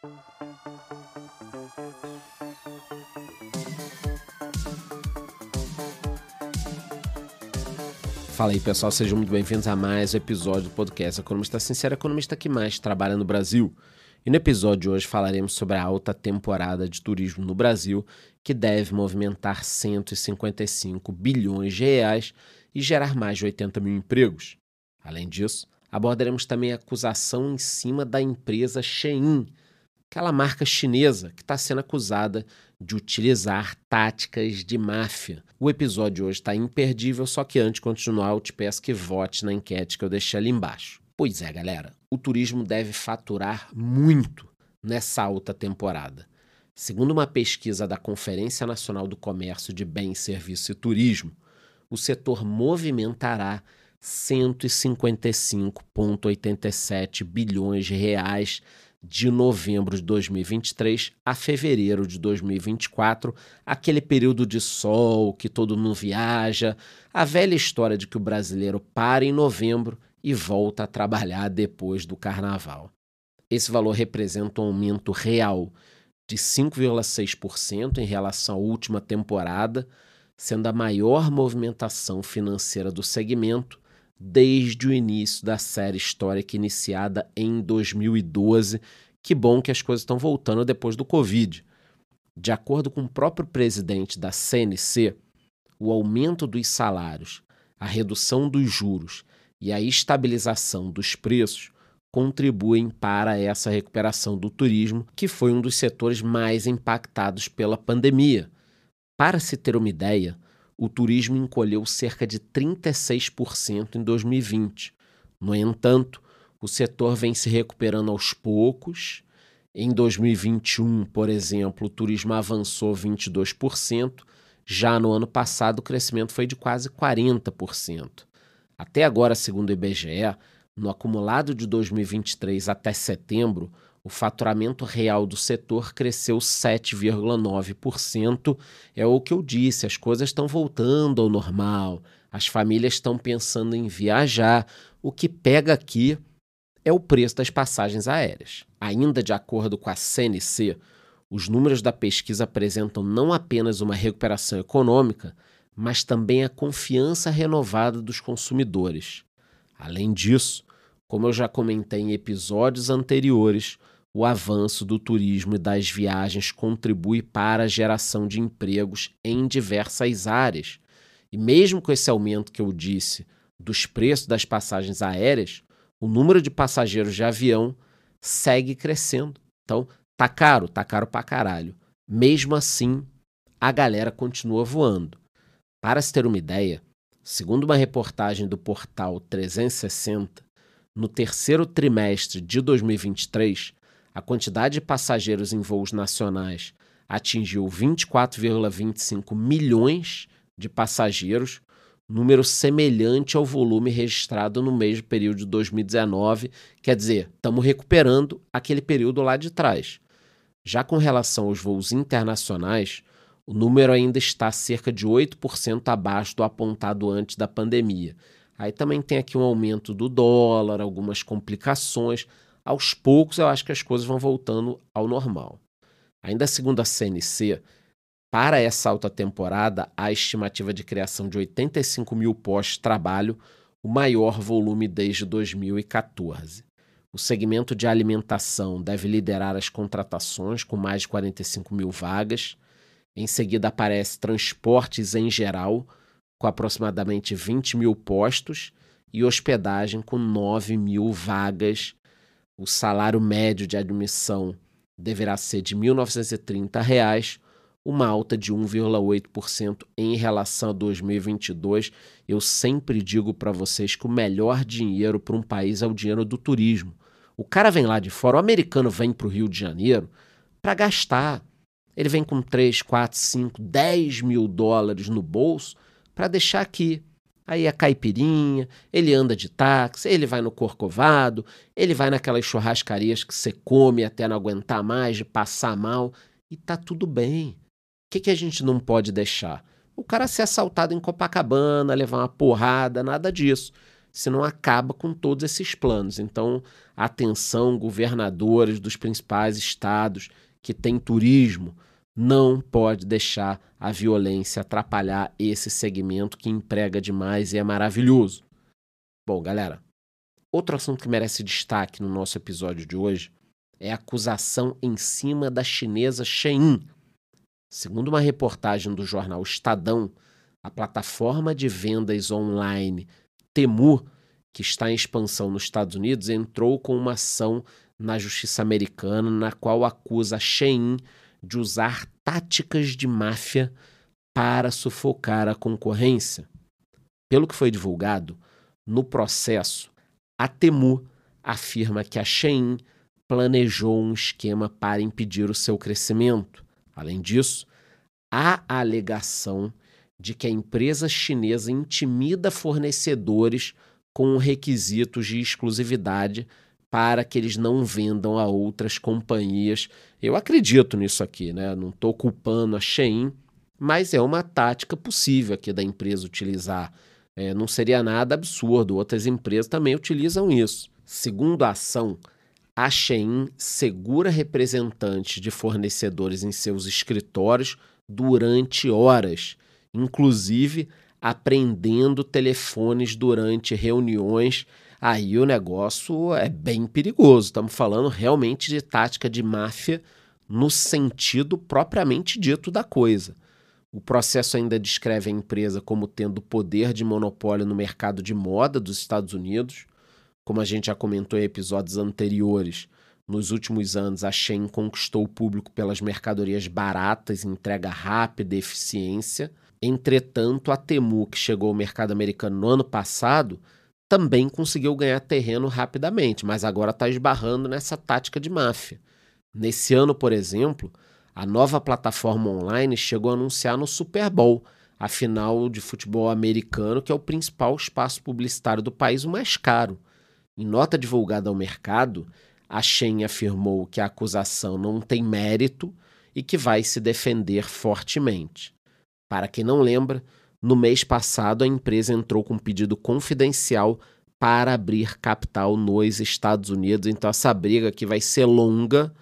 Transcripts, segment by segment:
Fala aí pessoal, sejam muito bem-vindos a mais um episódio do podcast Economista Sincero, economista que mais trabalha no Brasil. E no episódio de hoje falaremos sobre a alta temporada de turismo no Brasil, que deve movimentar 155 bilhões de reais e gerar mais de 80 mil empregos. Além disso, abordaremos também a acusação em cima da empresa Shein, aquela marca chinesa que está sendo acusada de utilizar táticas de máfia. O episódio hoje está imperdível, só que antes de continuar, eu te peço que vote na enquete que eu deixei ali embaixo. Pois é, galera, o turismo deve faturar muito nessa alta temporada. Segundo uma pesquisa da Conferência Nacional do Comércio de Bens, Serviços e Turismo, o setor movimentará 155,87 bilhões de reais de novembro de 2023 a fevereiro de 2024, aquele período de sol que todo mundo viaja, a velha história de que o brasileiro para em novembro e volta a trabalhar depois do carnaval. Esse valor representa um aumento real de 5,6% em relação à última temporada, sendo a maior movimentação financeira do segmento desde o início da série histórica iniciada em 2012. Que bom que as coisas estão voltando depois do Covid. De acordo com o próprio presidente da CNC, o aumento dos salários, a redução dos juros e a estabilização dos preços contribuem para essa recuperação do turismo, que foi um dos setores mais impactados pela pandemia. Para se ter uma ideia, o turismo encolheu cerca de 36% em 2020. No entanto, o setor vem se recuperando aos poucos. Em 2021, por exemplo, o turismo avançou 22%. Já no ano passado, o crescimento foi de quase 40%. Até agora, segundo o IBGE, no acumulado de 2023 até setembro, o faturamento real do setor cresceu 7,9%. É o que eu disse, as coisas estão voltando ao normal, as famílias estão pensando em viajar. O que pega aqui é o preço das passagens aéreas. Ainda de acordo com a CNC, os números da pesquisa apresentam não apenas uma recuperação econômica, mas também a confiança renovada dos consumidores. Além disso, como eu já comentei em episódios anteriores, o avanço do turismo e das viagens contribui para a geração de empregos em diversas áreas. E mesmo com esse aumento que eu disse dos preços das passagens aéreas, o número de passageiros de avião segue crescendo. Então, tá caro, tá caro pra caralho. Mesmo assim, a galera continua voando. Para se ter uma ideia, segundo uma reportagem do portal 360, no terceiro trimestre de 2023, a quantidade de passageiros em voos nacionais atingiu 24,25 milhões de passageiros, número semelhante ao volume registrado no mesmo período de 2019. Quer dizer, estamos recuperando aquele período lá de trás. Já com relação aos voos internacionais, o número ainda está cerca de 8% abaixo do apontado antes da pandemia. Aí também tem aqui um aumento do dólar, algumas complicações, aos poucos eu acho que as coisas vão voltando ao normal. Ainda segundo a CNC, para essa alta temporada, há estimativa de criação de 85 mil postos de trabalho, o maior volume desde 2014. O segmento de alimentação deve liderar as contratações, com mais de 45 mil vagas. Em seguida, aparece transportes em geral, com aproximadamente 20 mil postos, e hospedagem, com 9 mil vagas o salário médio de admissão deverá ser de 1.930 reais, uma alta de 1,8% em relação a 2022. Eu sempre digo para vocês que o melhor dinheiro para um país é o dinheiro do turismo. O cara vem lá de fora, o americano vem para o Rio de Janeiro para gastar. Ele vem com 3, 4, 5, 10 mil dólares no bolso para deixar aqui. Aí a caipirinha, ele anda de táxi, ele vai no Corcovado, ele vai naquelas churrascarias que você come até não aguentar mais, de passar mal, e tá tudo bem. O que, que a gente não pode deixar? O cara ser assaltado em Copacabana, levar uma porrada, nada disso. senão acaba com todos esses planos. Então, atenção, governadores dos principais estados que têm turismo, não pode deixar a violência atrapalhar esse segmento que emprega demais e é maravilhoso. Bom, galera, outro assunto que merece destaque no nosso episódio de hoje é a acusação em cima da chinesa Shein. Segundo uma reportagem do jornal Estadão, a plataforma de vendas online Temu, que está em expansão nos Estados Unidos, entrou com uma ação na justiça americana na qual acusa Shein de usar táticas de máfia para sufocar a concorrência. Pelo que foi divulgado, no processo, a Temu afirma que a Shein planejou um esquema para impedir o seu crescimento. Além disso, há a alegação de que a empresa chinesa intimida fornecedores com requisitos de exclusividade para que eles não vendam a outras companhias. Eu acredito nisso aqui, né? Não estou culpando a Shein, mas é uma tática possível aqui da empresa utilizar. É, não seria nada absurdo, outras empresas também utilizam isso. Segundo a ação, a Shein segura representantes de fornecedores em seus escritórios durante horas, inclusive apreendendo telefones durante reuniões aí o negócio é bem perigoso. Estamos falando realmente de tática de máfia no sentido propriamente dito da coisa. O processo ainda descreve a empresa como tendo poder de monopólio no mercado de moda dos Estados Unidos. Como a gente já comentou em episódios anteriores, nos últimos anos a Shein conquistou o público pelas mercadorias baratas, entrega rápida e eficiência. Entretanto, a Temu, que chegou ao mercado americano no ano passado, também conseguiu ganhar terreno rapidamente, mas agora está esbarrando nessa tática de máfia. Nesse ano, por exemplo, a nova plataforma online chegou a anunciar no Super Bowl, a final de futebol americano, que é o principal espaço publicitário do país, o mais caro. Em nota divulgada ao mercado, a Shen afirmou que a acusação não tem mérito e que vai se defender fortemente. Para quem não lembra, no mês passado, a empresa entrou com um pedido confidencial para abrir capital nos Estados Unidos. Então, essa briga aqui vai ser longa.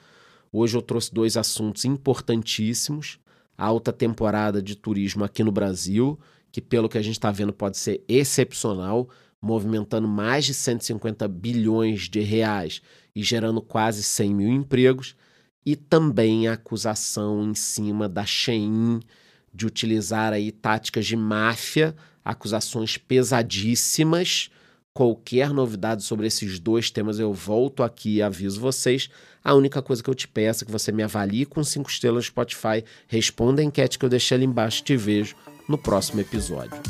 Hoje eu trouxe dois assuntos importantíssimos: a alta temporada de turismo aqui no Brasil, que, pelo que a gente está vendo, pode ser excepcional, movimentando mais de 150 bilhões de reais e gerando quase 100 mil empregos, e também a acusação em cima da Shein de utilizar aí táticas de máfia, acusações pesadíssimas. Qualquer novidade sobre esses dois temas eu volto aqui e aviso vocês. A única coisa que eu te peço é que você me avalie com cinco estrelas no Spotify, responda a enquete que eu deixei ali embaixo e te vejo no próximo episódio.